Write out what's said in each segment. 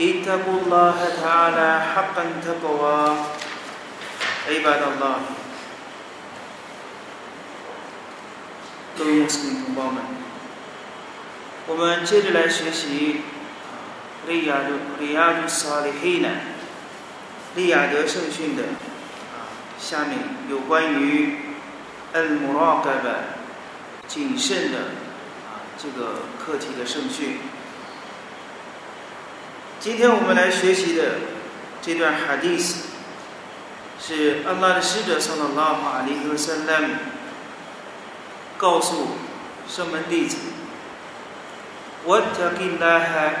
اتقوا الله تعالى حقا تقوى عباد الله 各位穆斯林同胞们，我们接着来学习《利亚德利亚德萨利黑呢利亚德圣训的啊下面有关于 al muraqaba 谨慎的啊这个课题的圣训。 今天我们来学习的这段 hadith 是安拉的使者 sallallahu alaihi wasallam 告诉圣门弟子：“وَاتَّقِ اللَّهَ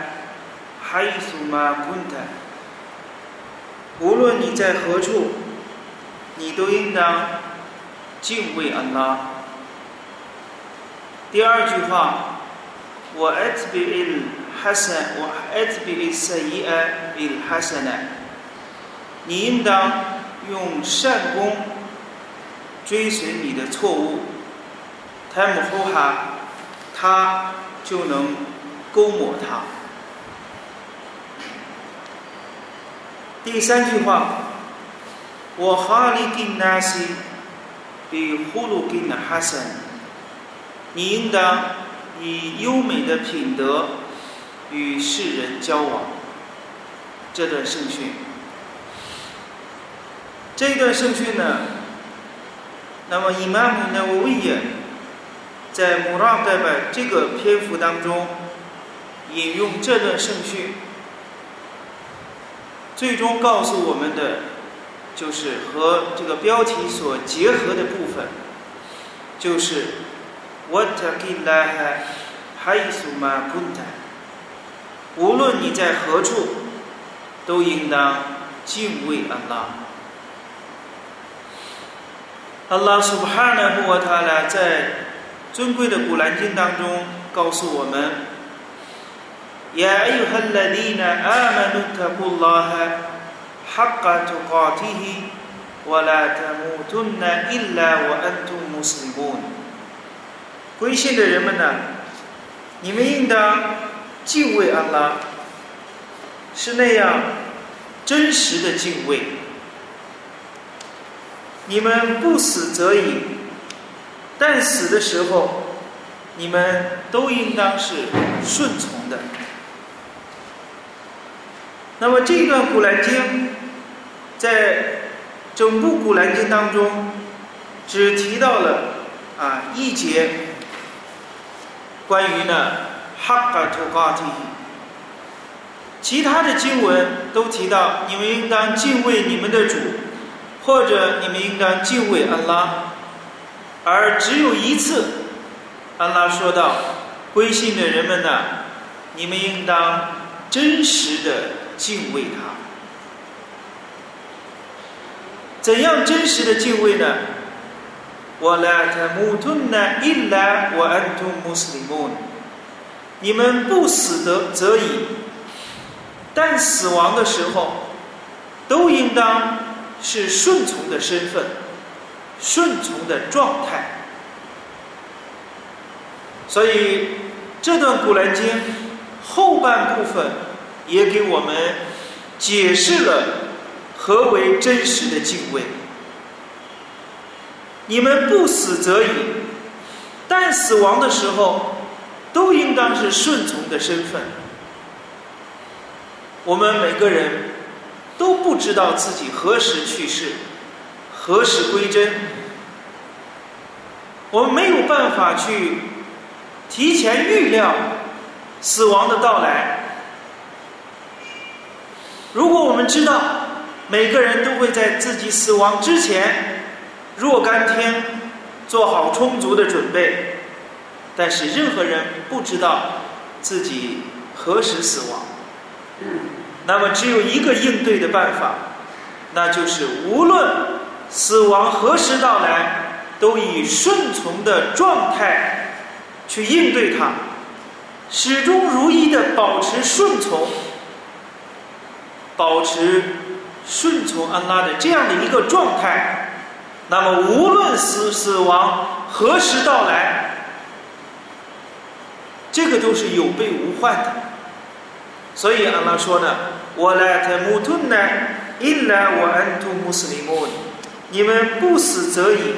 حَيْثُمَا كُنْتَ。”无论你在何处，你都应当敬畏安拉。第二句话：“وَأَتْبِعِ حسن وحَتَبِ السيئه بالحسنه。你应当用善功追随你的错误，塔姆呼哈，他就能勾抹它。第三句话，وَحَلِّقِ النَّاسِ。你应当以优美的品德。与世人交往。这段圣训，这一段圣训呢，那么伊玛目呢，我也在穆拉代拜这个篇幅当中引用这段圣训。最终告诉我们的，就是和这个标题所结合的部分，就是 “Whatever haisuma kunta”，无论你在何处，都应当敬畏安拉。安拉 Subhanahu wa Taala 在尊贵的古兰经当中告诉我们。يا أيها الذين آمنوا اتقوا الله حق تقاته ولا تموتن إلا وأنتم مسلمون 归信的人们呐，你们应当 敬畏安拉，是那样真实的敬畏。你们不死则已，但死的时候，你们都应当是顺从的。那么这段古兰经，在整部古兰经当中，只提到了啊一节关于呢哈嘎图嘎提，其他的经文都提到你们应当敬畏你们的主，或者你们应当敬畏安拉，而只有一次，安拉说道：归信的人们呐，你们应当真实的。敬畏他，怎样真实的敬畏呢？我来他穆吞你们不死得则已，但死亡的时候，都应当是顺从的身份，顺从的状态。所以这段古兰经后半部分。也给我们解释了何为真实的敬畏。你们不死则已，但死亡的时候都应当是顺从的身份。我们每个人都不知道自己何时去世，何时归真，我们没有办法去提前预料死亡的到来。如果我们知道每个人都会在自己死亡之前若干天做好充足的准备，但是任何人不知道自己何时死亡，那么只有一个应对的办法，那就是无论死亡何时到来，都以顺从的状态去应对它，始终如一的保持顺从，保持顺从安拉的这样的一个状态。那么，无论死死亡何时到来，这个都是有备无患的。所以，阿拉说呢：“我来特穆吞呢，因来我安图穆斯林穆，你们不死则已，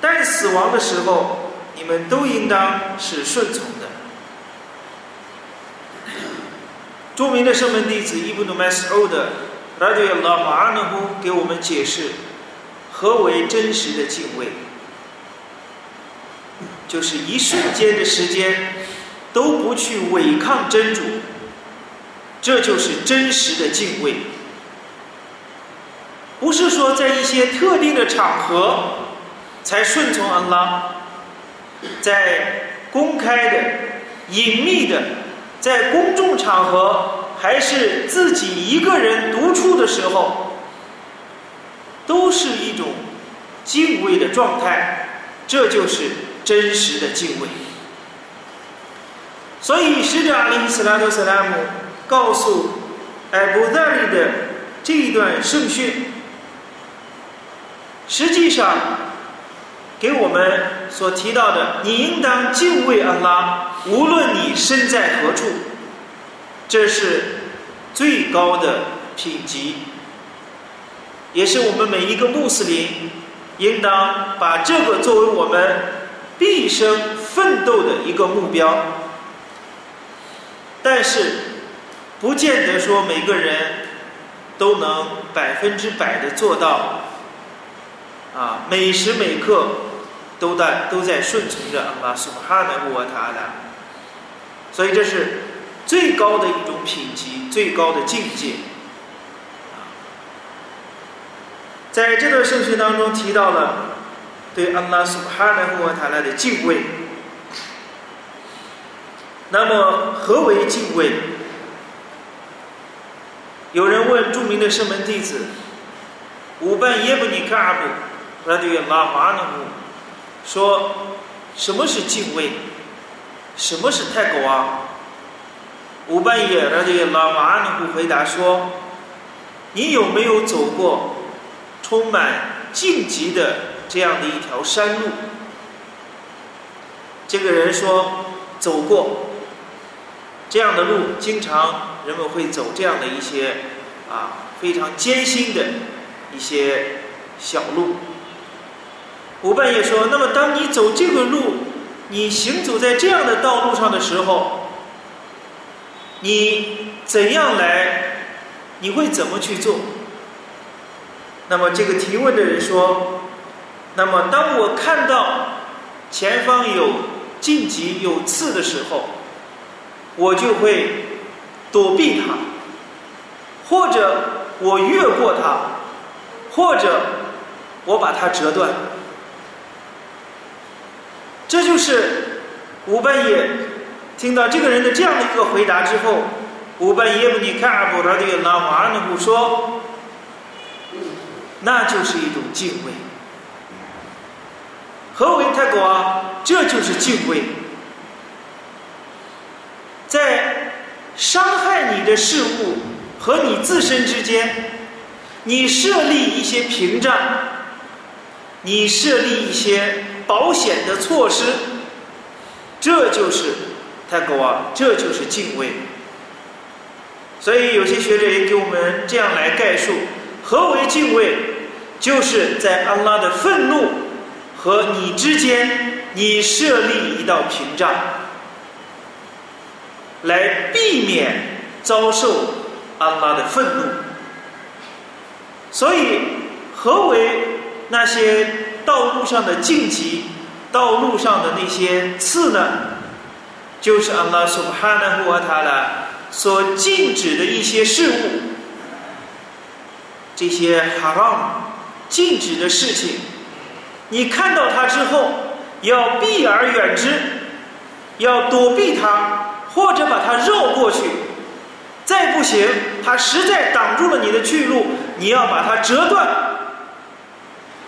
但死亡的时候，你们都应当是顺从的。”著名的圣门弟子伊布努麦斯欧的拉迪亚拉马阿努夫给我们解释。何为真实的敬畏？就是一瞬间的时间都不去违抗真主，这就是真实的敬畏。不是说在一些特定的场合才顺从安拉，在公开的、隐秘的，在公众场合，还是自己一个人独处的时候。都是一种敬畏的状态，这就是真实的敬畏。所以使者阿里·斯拉特·斯拉姆告诉艾布扎里的这一段圣训，实际上给我们所提到的，你应当敬畏安拉，无论你身在何处，这是最高的品级。也是我们每一个穆斯林应当把这个作为我们毕生奋斗的一个目标。但是，不见得说每个人都能百分之百的做到，啊，每时每刻都在都在顺从着阿拉苏哈纳布瓦塔拉。所以，这是最高的一种品级，最高的境界。在这段圣训当中提到了对安拉苏哈纳胡瓦塔拉的敬畏。那么何为敬畏？有人问著名的圣门弟子五班耶布尼卡布拉迪拉马努说：“什么是敬畏？什么是泰戈啊？”五班耶拉迪拉马努回答说：“你有没有走过？”充满荆棘的这样的一条山路，这个人说走过这样的路，经常人们会走这样的一些啊非常艰辛的一些小路。吴半夜说：“那么当你走这个路，你行走在这样的道路上的时候，你怎样来？你会怎么去做？”那么这个提问的人说：“那么当我看到前方有荆棘有刺的时候，我就会躲避它，或者我越过它，或者我把它折断。”这就是五半夜听到这个人的这样的一个回答之后，五半夜不尼卡布拉迪拉马尔努说。那就是一种敬畏。何为泰国啊？这就是敬畏。在伤害你的事物和你自身之间，你设立一些屏障，你设立一些保险的措施，这就是泰国啊，这就是敬畏。所以有些学者也给我们这样来概述。何为敬畏？就是在安拉的愤怒和你之间，你设立一道屏障，来避免遭受安拉的愤怒。所以，何为那些道路上的荆棘、道路上的那些刺呢？就是安拉苏哈纳胡瓦塔拉所禁止的一些事物。这些 haram 禁止的事情，你看到它之后，要避而远之，要躲避它，或者把它绕过去。再不行，它实在挡住了你的去路，你要把它折断，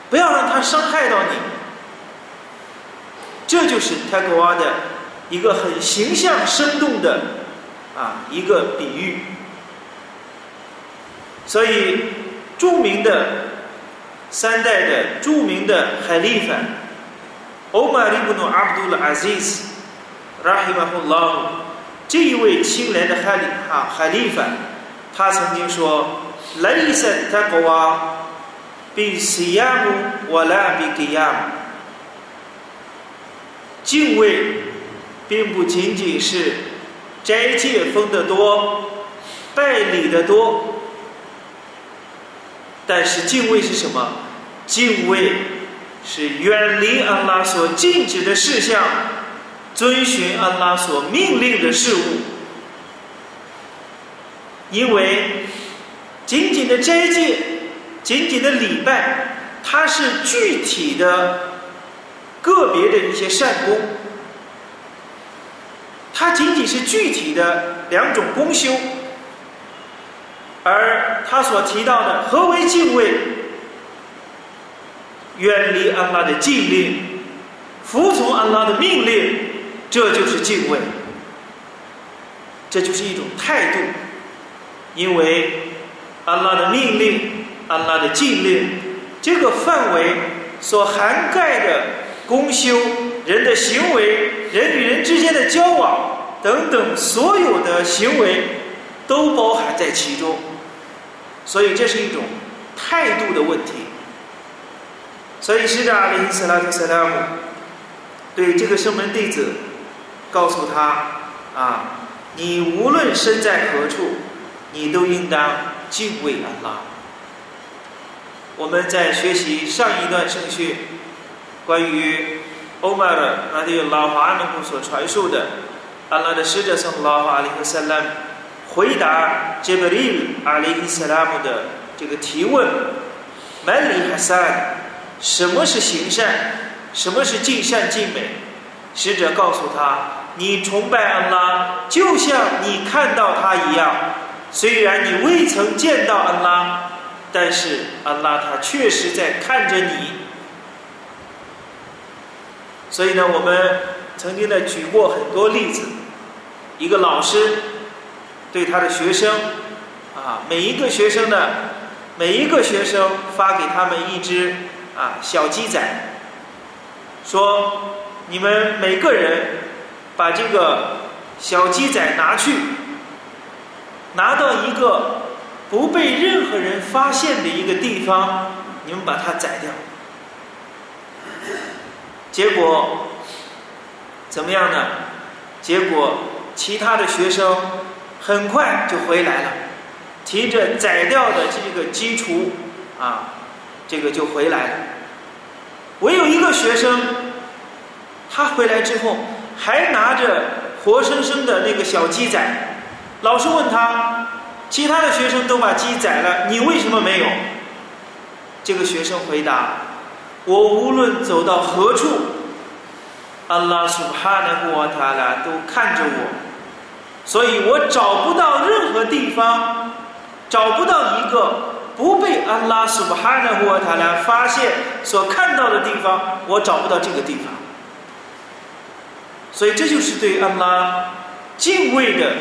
不要让它伤害到你。这就是泰戈瓦的一个很形象生动的啊一个比喻。所以，著名的三代的著名的海利法欧马里布努阿卜杜勒阿兹斯，拉希马胡拉，这一位清廉的海利哈海利法，他曾经说。ليس التقوى بالصيام ولا بالقيام 敬畏并不仅仅是斋戒封的多、拜礼的多，但是敬畏是什么？敬畏是远离安拉所禁止的事项， 遵循安拉所命令的事物，因为。仅仅的斋戒，仅仅的礼拜，它是具体的、个别的一些善功，它仅仅是具体的两种功修，而他所提到的何为敬畏？远离安拉的禁令，服从安拉的命令，这就是敬畏，这就是一种态度，因为。安拉的命令，安拉的禁令，这个范围所涵盖的公修、人的行为、人与人之间的交往等等所有的行为，都包含在其中。所以这是一种态度的问题。所以使者阿里·斯拉特·塞拉姆对这个圣门弟子告诉他：啊，你无论身在何处，你都应当。敬畏安拉。我们在学习上一段圣训，关于欧麦尔拉迪拉哈安努库所传授的安拉的使者圣拉哈阿里克萨拉回答杰布利阿里克萨拉姆的这个提问：曼里哈萨，什么是行善？什么是尽善尽美？使者告诉他：你崇拜安拉，就像你看到他一样。虽然你未曾见到安拉，但是安拉他确实在看着你。所以呢，我们曾经呢举过很多例子。一个老师对他的学生啊，每一个学生呢，每一个学生发给他们一只啊小鸡仔，说：“你们每个人把这个小鸡仔拿去。”拿到一个不被任何人发现的一个地方，你们把它宰掉。结果怎么样呢？结果其他的学生很快就回来了，提着宰掉的这个鸡雏啊，这个就回来了。唯有一个学生，他回来之后还拿着活生生的那个小鸡仔。老师问他：“其他的学生都把鸡宰了，你为什么没有？”这个学生回答：“我无论走到何处，安拉苏哈纳古瓦塔拉都看着我，所以我找不到任何地方，找不到一个不被安拉苏哈纳古瓦塔拉发现所看到的地方，我找不到这个地方。所以这就是对安拉敬畏的。”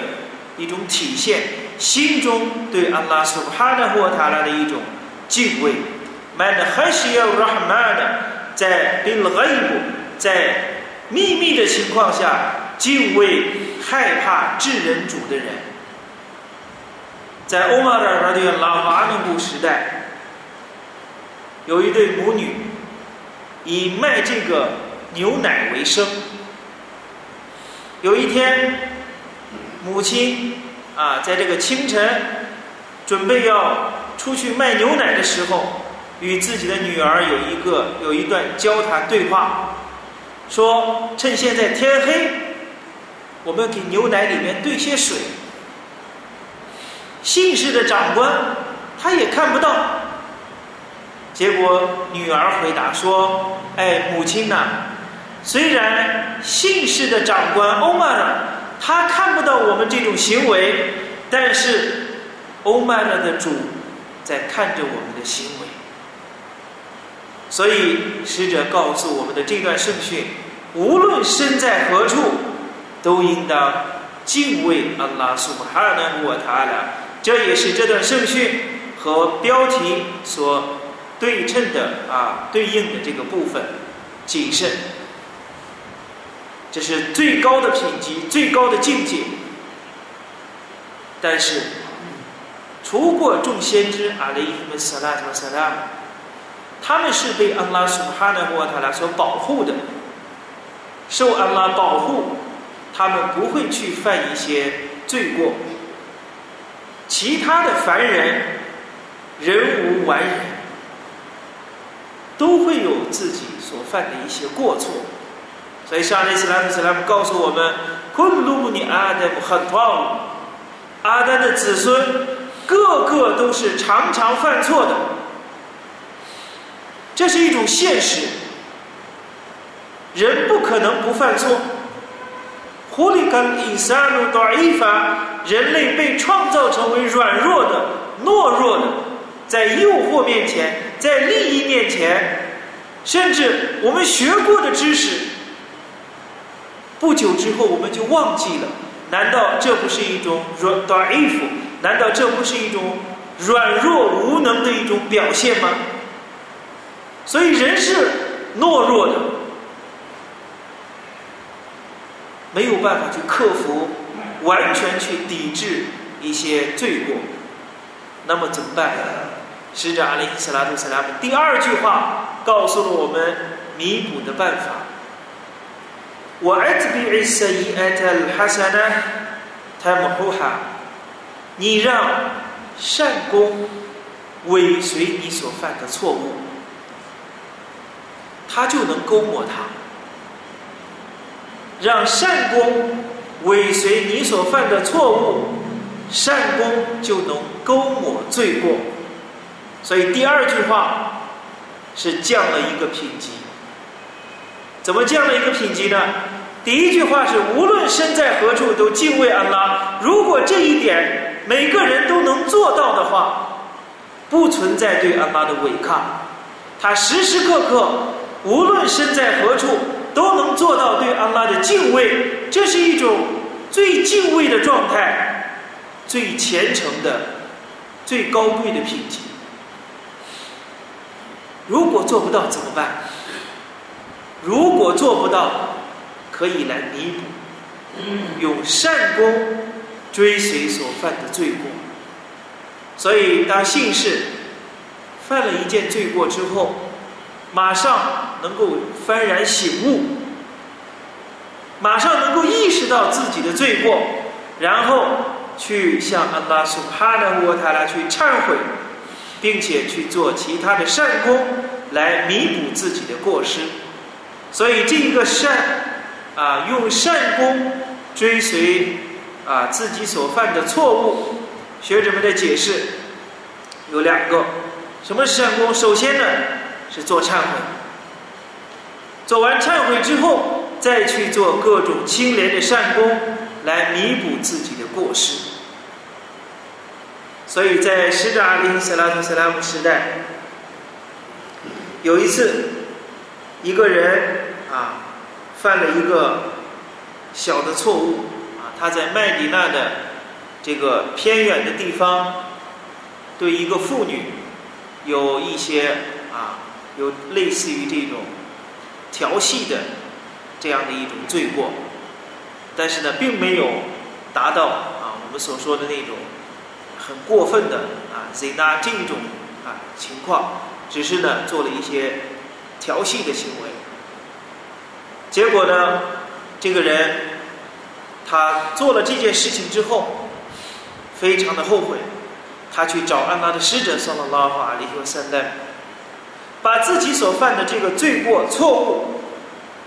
一种体现，心中对安拉苏哈纳霍塔拉的一种敬畏。曼的还是要让曼的在被勒伊布在秘密的情况下敬畏害怕智人主的人。在欧马尔拉的拉马尼布时代，有一对母女以卖这个牛奶为生。有一天。母亲啊，在这个清晨准备要出去卖牛奶的时候，与自己的女儿有一个有一段交谈对话，说趁现在天黑，我们给牛奶里面兑些水。姓氏的长官他也看不到，结果女儿回答说：“哎，母亲呐，虽然姓氏的长官欧曼尔。”他看不到我们这种行为，但是欧麦勒的主在看着我们的行为。所以使者告诉我们的这段圣训，无论身在何处，都应当敬畏阿拉苏哈纳穆塔拉。这也是这段圣训和标题所对称的啊对应的这个部分，谨慎。这是最高的品级，最高的境界。但是，除过众先知阿里伊们萨拉特萨拉，他们是被安拉苏哈纳穆塔拉所保护的，受安拉保护，他们不会去犯一些罪过。其他的凡人，人无完人，都会有自己所犯的一些过错。所以，上帝斯拉姆斯拉姆告诉我们：“昆鲁尼阿德姆很痛，阿丹的子孙个个都是常常犯错的，这是一种现实。人不可能不犯错。狐狸跟伊萨鲁多伊法，人类被创造成为软弱的、懦弱的，在诱惑面前，在利益面前，甚至我们学过的知识。”不久之后，我们就忘记了。难道这不是一种软？难道这不是一种软弱无能的一种表现吗？所以人是懦弱的，没有办法去克服，完全去抵制一些罪过。那么怎么办？使者阿里斯拉杜斯拉姆第二句话告诉了我们弥补的办法。我艾特比尔塞伊艾特哈萨呢，他们呼哈，你让善功尾随你所犯的错误，他就能勾抹他；让善功尾随你所犯的错误，善功就能勾抹罪过。所以第二句话是降了一个品级。怎么降了一个品级呢？第一句话是无论身在何处都敬畏安拉。如果这一点每个人都能做到的话，不存在对安拉的违抗。他时时刻刻无论身在何处都能做到对安拉的敬畏，这是一种最敬畏的状态，最虔诚的、最高贵的品级。如果做不到怎么办？如果做不到，可以来弥补，用善功追随所犯的罪过。所以，当信士犯了一件罪过之后，马上能够幡然醒悟，马上能够意识到自己的罪过，然后去向安拉苏哈纳沃塔拉去忏悔，并且去做其他的善功来弥补自己的过失。所以，这个善啊，用善功追随啊自己所犯的错误，学者们的解释有两个：什么是善功？首先呢是做忏悔，做完忏悔之后，再去做各种清廉的善功，来弥补自己的过失。所以在使者阿里斯拉图斯拉姆时代，有一次。一个人啊，犯了一个小的错误啊，他在麦迪娜的这个偏远的地方，对一个妇女有一些啊，有类似于这种调戏的这样的一种罪过，但是呢，并没有达到啊我们所说的那种很过分的啊 zina 这种啊情况，只是呢做了一些。调戏的行为，结果呢？这个人他做了这件事情之后，非常的后悔，他去找安拉的使者，送了拉法里和三代，把自己所犯的这个罪过错误，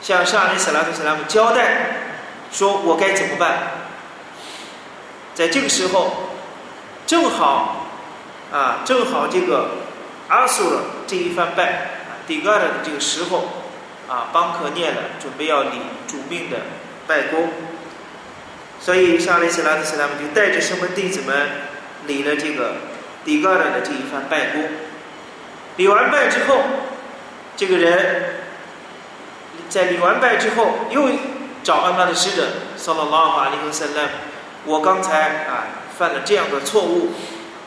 向沙利斯拉特斯拉姆交代，说我该怎么办？在这个时候，正好啊，正好这个阿苏了这一番拜。底格尔的这个时候，啊，邦克念了，准备要礼主命的拜功，所以沙利斯拉特斯拉姆就带着圣门弟子们礼了这个迪戈尔的这一番拜功。礼完拜之后，这个人在礼完拜之后又找安拉的使者，萨拉拉马利和塞勒，我刚才啊犯了这样的错误，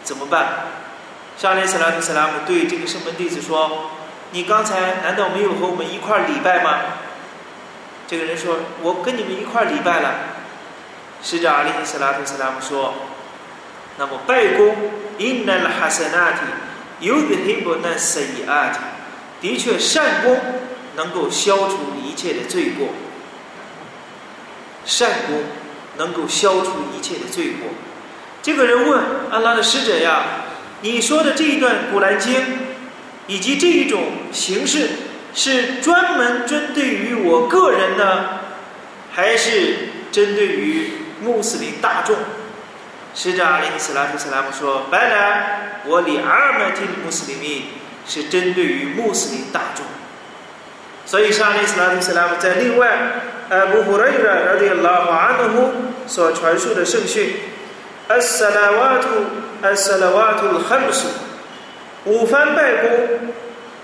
怎么办？沙利斯拉特斯拉姆对这个圣门弟子说：“你刚才难道没有和我们一块礼拜吗？”这个人说：“我跟你们一块礼拜了。”使者阿里斯拉特斯拉姆说：“那么拜功，inna l hasanati yudhibu nasayiati，的确善功能够消除一切的罪过。善功能够消除一切的罪过。”这个人问安拉的使者呀：“你说的这一段古兰经，以及这一种形式，是专门针对于我个人呢，还是针对于？”穆斯林大众，使者阿里·斯拉夫·斯拉姆说：“白来，我里阿尔曼提穆斯林民是针对于穆斯林大众。”所以，沙利斯拉夫·斯拉姆在另外，呃，穆胡雷尔·拉的拉瓦安努所传述的圣训：“阿萨拉瓦图，阿萨拉瓦图汉姆斯，五番拜功，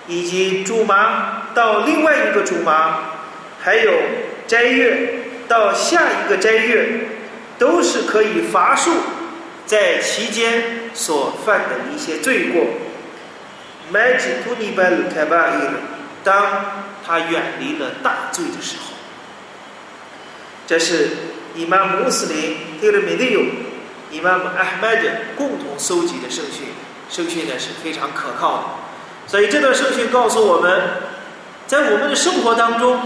以及祝麻到另外一个祝麻，还有斋月到下一个斋月。”都是可以伐树在其间所犯的一些罪过。麦吉图尼拜鲁开巴伊当他远离了大罪的时候，这是伊玛穆斯林蒂勒米利尤、伊玛目阿麦德共同搜集的圣训，圣训呢是非常可靠的。所以这段圣训告诉我们，在我们的生活当中，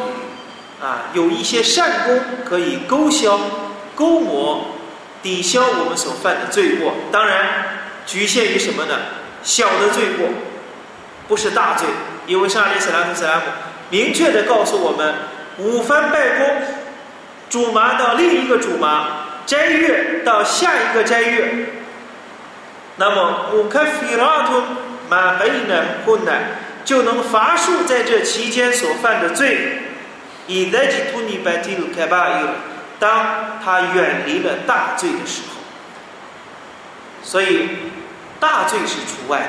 啊，有一些善功可以勾销。勾磨、抵消我们所犯的罪过，当然局限于什么呢？小的罪过，不是大罪。因为上利斯拉夫斯拉姆明确的告诉我们：五番拜功，主麻到另一个主麻，斋月到下一个斋月。那么五开菲拉图马贝呢困难，就能罚恕在这期间所犯的罪。以来吉图尼拜提鲁开巴有。当他远离了大罪的时候，所以大罪是除外的。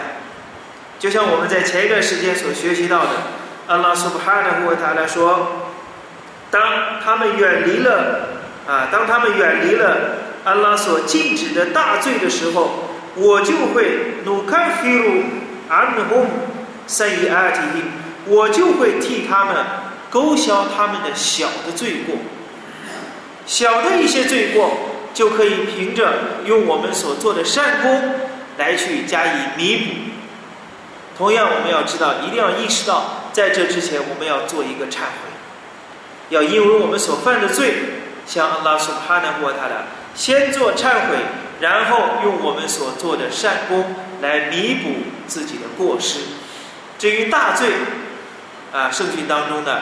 就像我们在前一段时间所学习到的，阿拉苏布哈纳胡他来说，当他们远离了啊，当他们远离了阿拉所禁止的大罪的时候，我就会努卡菲鲁阿努洪三伊阿提，我就会替他们勾销他们的小的罪过。小的一些罪过，就可以凭着用我们所做的善功来去加以弥补。同样，我们要知道，一定要意识到，在这之前，我们要做一个忏悔，要因为我们所犯的罪，向阿拉苏哈纳沃他的先做忏悔，然后用我们所做的善功来弥补自己的过失。至于大罪，啊，圣训当中呢，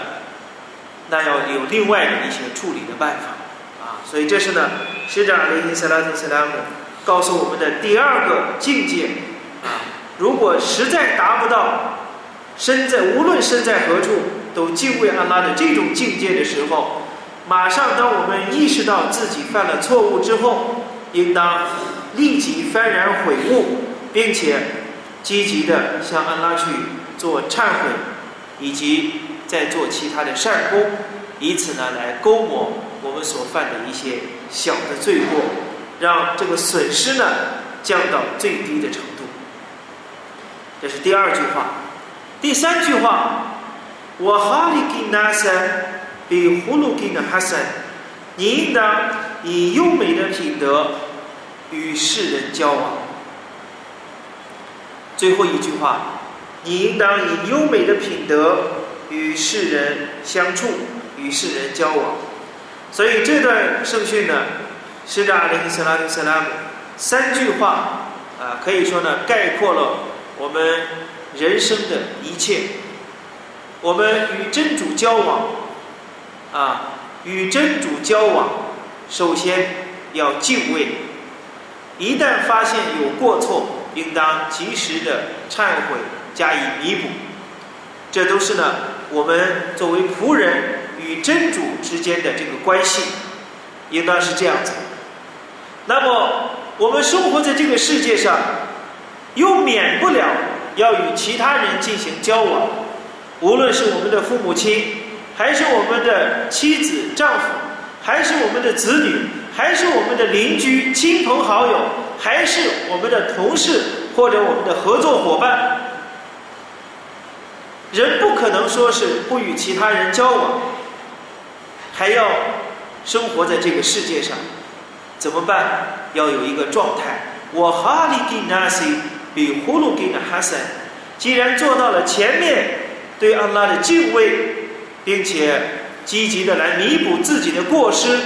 那要有另外的一些处理的办法。啊所以这是呢，使者阿里伊斯拉特斯拉姆告诉我们的第二个境界啊。如果实在达不到身在无论身在何处都敬畏安拉的这种境界的时候，马上当我们意识到自己犯了错误之后，应当立即幡然悔悟，并且积极的向安拉去做忏悔，以及再做其他的善功，以此呢来勾抹。我们所犯的一些小的罪过，让这个损失呢降到最低的程度。这是第二句话。第三句话，我哈里吉纳森比呼鲁吉的哈森，你应当以优美的品德与世人交往。最后一句话，你应当以优美的品德与世人相处，与世人交往。所以这段圣训呢，使者阿里·斯拉特·斯拉姆三句话啊，可以说呢，概括了我们人生的一切。我们与真主交往啊，与真主交往，首先要敬畏。一旦发现有过错，应当及时的忏悔，加以弥补。这都是呢，我们作为仆人。与真主之间的这个关系，应当是这样子。那么，我们生活在这个世界上，又免不了要与其他人进行交往，无论是我们的父母亲，还是我们的妻子、丈夫，还是我们的子女，还是我们的邻居、亲朋好友，还是我们的同事或者我们的合作伙伴，人不可能说是不与其他人交往，还要生活在这个世界上，怎么办？要有一个状态。我哈利给纳西比呼噜给纳哈森，既然做到了前面对安拉的敬畏，并且积极的来弥补自己的过失，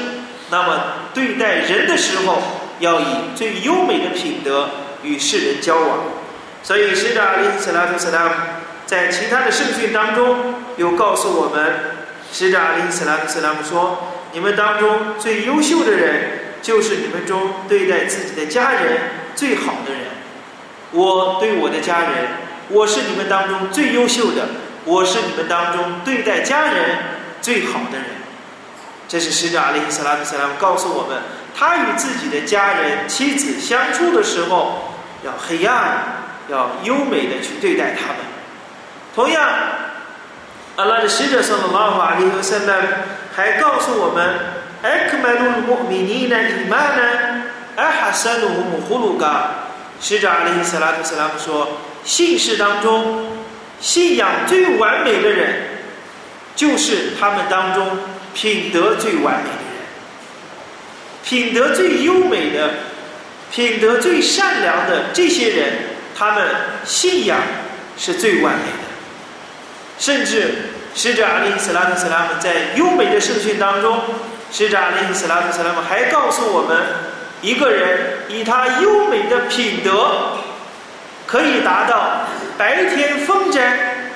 那么对待人的时候要以最优美的品德与世人交往。所以使者阿里斯拉图斯拉姆在其他的圣训当中又告诉我们，使者阿里斯拉图斯拉姆说：你们当中最优秀的人。就是你们中对待自己的家人最好的人，我对我的家人，我是你们当中最优秀的，我是你们当中对待家人最好的人。这是使者阿里斯拉克塞拉告诉我们他与自己的家人妻子相处的时候要黑暗要优美的去对待他们。同样阿拉的使者桑德拉和阿利克塞拉还告诉我们 ecmaidu mi nina immana en 阿里斯拉克塞拉说信士当中信仰最完美的人，就是他们当中品德最完美的人。品德最优美的、品德最善良的这些人，他们信仰是最完美的。甚至，使者阿里·斯拉特·斯拉姆在优美的圣训当中。”使者阿里斯拉姆斯拉姆还告诉我们，一个人以他优美的品德，可以达到白天风筝、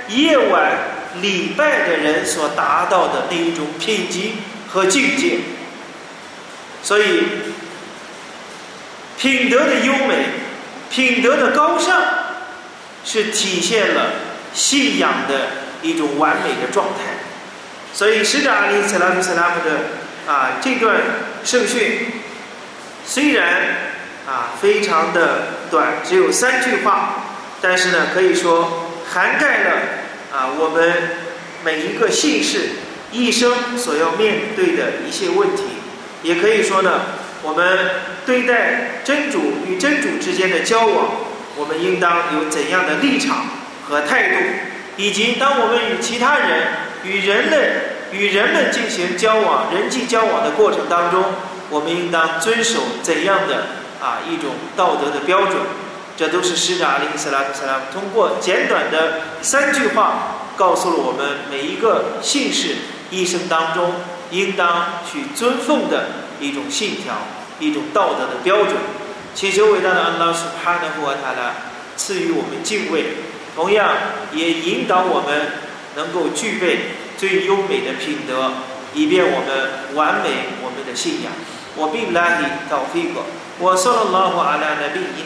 夜晚礼拜的人所达到的那一种品级和境界。所以，品德的优美、品德的高尚，是体现了信仰的一种完美的状态。所以，使者阿里斯拉姆斯拉姆的。啊，这段圣训虽然啊非常的短，只有三句话，但是呢，可以说涵盖了啊我们每一个姓氏一生所要面对的一些问题。也可以说呢，我们对待真主与真主之间的交往，我们应当有怎样的立场和态度，以及当我们与其他人、与人类。与人们进行交往、人际交往的过程当中，我们应当遵守怎样的啊一种道德的标准？这都是使者阿里·斯拉特·斯拉通过简短的三句话，告诉了我们每一个信士一生当中应当去尊奉的一种信条、一种道德的标准。祈求伟大的安拉苏哈纳胡塔拉赐予我们敬畏，同样也引导我们能够具备。最优美的品德，以便我们完美我们的信仰。我并拉你到飞过。我说了拉话阿拉那边伊